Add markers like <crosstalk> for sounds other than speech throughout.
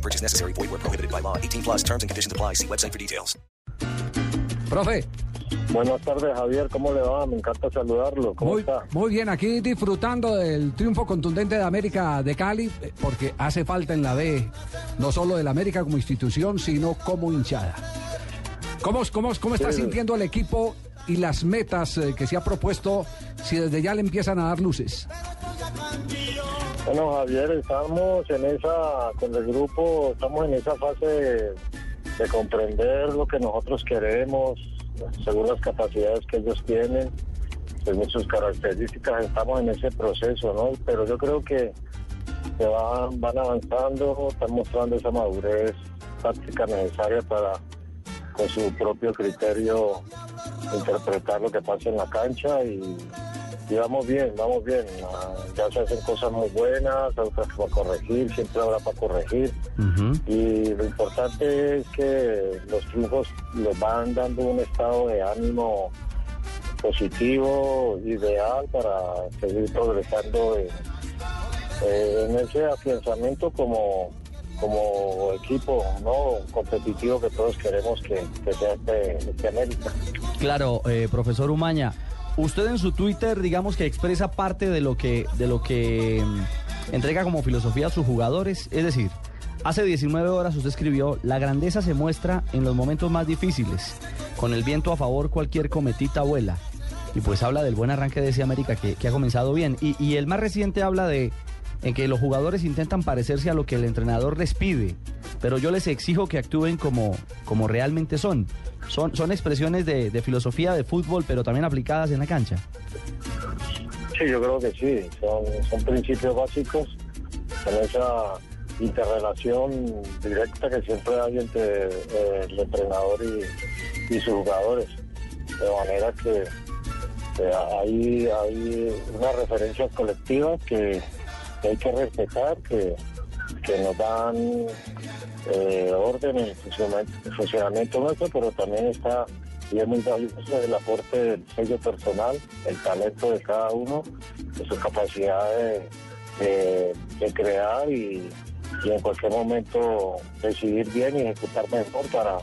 No purchase necessary. Void where prohibited by law. 18 plus terms and conditions apply. See website for details. Profe, Buenas tardes, Javier. ¿Cómo le va? Me encanta saludarlo. ¿Cómo muy, está? muy bien, aquí disfrutando del triunfo contundente de América de Cali, eh, porque hace falta en la B, no solo del América como institución, sino como hinchada. ¿Cómo, cómo, cómo está Sí. sintiendo el equipo y las metas eh, que se ha propuesto si desde ya le empiezan a dar luces? Bueno, Javier, estamos en esa, con el grupo, estamos en esa fase de, de comprender lo que nosotros queremos, según las capacidades que ellos tienen, según sus características, estamos en ese proceso, ¿no? Pero yo creo que se van, van avanzando, están mostrando esa madurez táctica necesaria para, con su propio criterio, interpretar lo que pasa en la cancha y, y vamos bien, vamos bien. Ah, Ya se hacen cosas muy buenas, otras para corregir, siempre habrá para corregir. Y lo importante es que los triunfos les van dando un estado de ánimo positivo, ideal para seguir progresando en, eh, en ese afianzamiento como, como equipo no competitivo que todos queremos que, que sea este, este América. Claro, eh, profesor Umaña, usted en su Twitter, digamos que expresa parte de lo que, de lo que mm, entrega como filosofía a sus jugadores. Es decir, hace 19 horas usted escribió, la grandeza se muestra en los momentos más difíciles. Con el viento a favor cualquier cometita vuela. Y pues habla del buen arranque de ese que ha comenzado bien. Y, y el más reciente habla de en que los jugadores intentan parecerse a lo que el entrenador les pide, pero yo les exijo que actúen como, como realmente son. Son, son expresiones de, filosofía de fútbol, pero también aplicadas en la cancha. Sí, yo creo que sí, son, son principios básicos en esa interrelación directa que siempre hay entre eh, el entrenador y, sus jugadores. De manera que hay, hay unas referencias colectivas que hay que respetar, que, que nos dan eh, orden en el funcionamiento, nuestro, pero también está, y es muy valioso, el aporte del sello personal, el talento de cada uno, de su capacidad de, de- de crear y, y en cualquier momento decidir bien y ejecutar mejor para,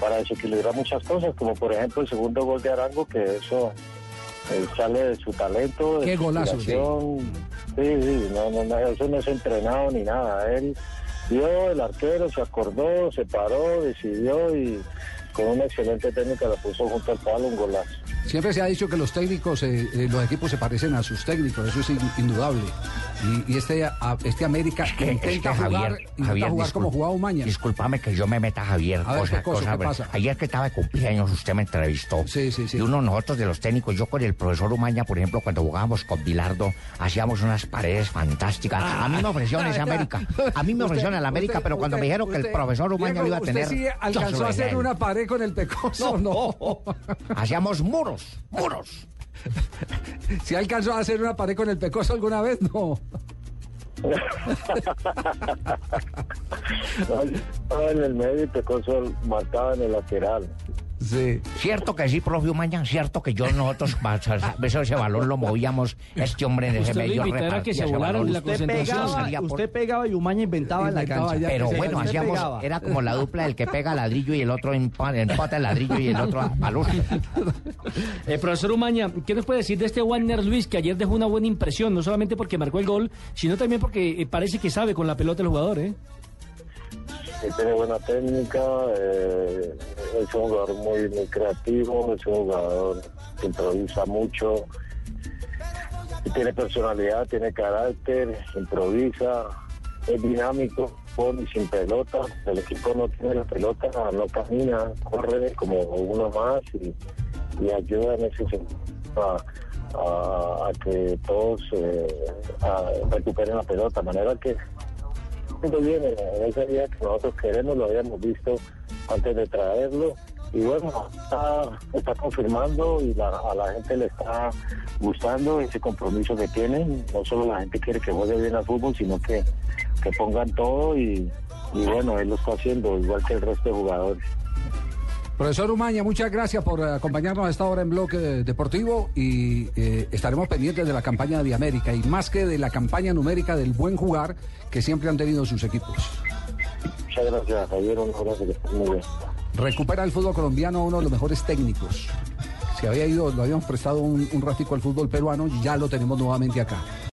para desequilibrar muchas cosas, como por ejemplo el segundo gol de Arango, que eso eh, sale de su talento, de Qué su golazo, sí. Sí, sí, no, no, no, eso no es entrenado ni nada. Él vio el arquero, se acordó, se paró, decidió y con una excelente técnica la puso junto al palo un golazo. Siempre se ha dicho que los técnicos, eh, eh, los equipos se parecen a sus técnicos, eso es in- indudable. Y, y este, a- este América que- intenta es que jugar, Javier- intenta Javier, jugar como jugaba Umaña. Discúlpame que yo me meta, Javier. A ver, cosa, ¿qué cosa? cosa, ¿Qué pero pasa? Ayer que estaba de cumpleaños, usted me entrevistó. Sí, sí, sí. Y uno de nosotros de los técnicos, yo con el profesor Umaña, por ejemplo, cuando jugábamos con Bilardo, hacíamos unas paredes fantásticas. a mí me ofrecieron ese América. A mí me <laughs> ofrecieron el América, usted- pero cuando usted- me dijeron que el profesor Umaña Diego, lo iba a usted tener. sí alcanzó a hacer una pared con el pecoso, no. <laughs> Hacíamos muros, muros. <laughs> Si alcanzó a hacer una pared con el pecoso alguna vez, no. <laughs> Estaba en el medio y Pecoso marcaba en el lateral. Sí. Cierto que sí, profe Umaña, cierto que yo nosotros, <laughs> eso, ese balón lo movíamos, este hombre en ese medio que repartía se ese volaran balón. la Usted pegaba, por- usted pegaba y Umaña inventaba en la cancha. Pero Sí, bueno, hacíamos, pegaba. era como la dupla del que pega ladrillo y el otro empa- empata el ladrillo y el otro balón. <laughs> Eh, profesor Umaña, ¿qué nos puede decir de este Warner Luis que ayer dejó una buena impresión, no solamente porque marcó el gol, sino también porque eh, parece que sabe con la pelota el jugador, ¿eh? Que tiene buena técnica, eh, es un jugador muy, muy creativo, es un jugador que improvisa mucho, tiene personalidad, tiene carácter, improvisa, es dinámico, con y sin pelota, el equipo no tiene la pelota, no camina, corre como uno más y, ayuda en ese sentido a, que todos eh, recuperen la pelota, de manera que muy bien, en ese día que nosotros queremos, lo habíamos visto antes de traerlo. Y bueno, está, está confirmando y la- a la gente le está gustando ese compromiso que tienen. No solo la gente quiere que juegue bien al fútbol, sino que, que pongan todo y, y bueno, él lo está haciendo igual que el resto de jugadores. Profesor Umaña, muchas gracias por eh, acompañarnos a esta hora en Bloque Deportivo y eh, estaremos pendientes de la campaña de América y más que de la campaña numérica del buen jugar que siempre han tenido sus equipos. Muchas gracias, Javier. Un abrazo, que estén muy bien. Recupera el fútbol colombiano a uno de los mejores técnicos. Se había ido, lo habíamos prestado un, un ratico al fútbol peruano y ya lo tenemos nuevamente acá.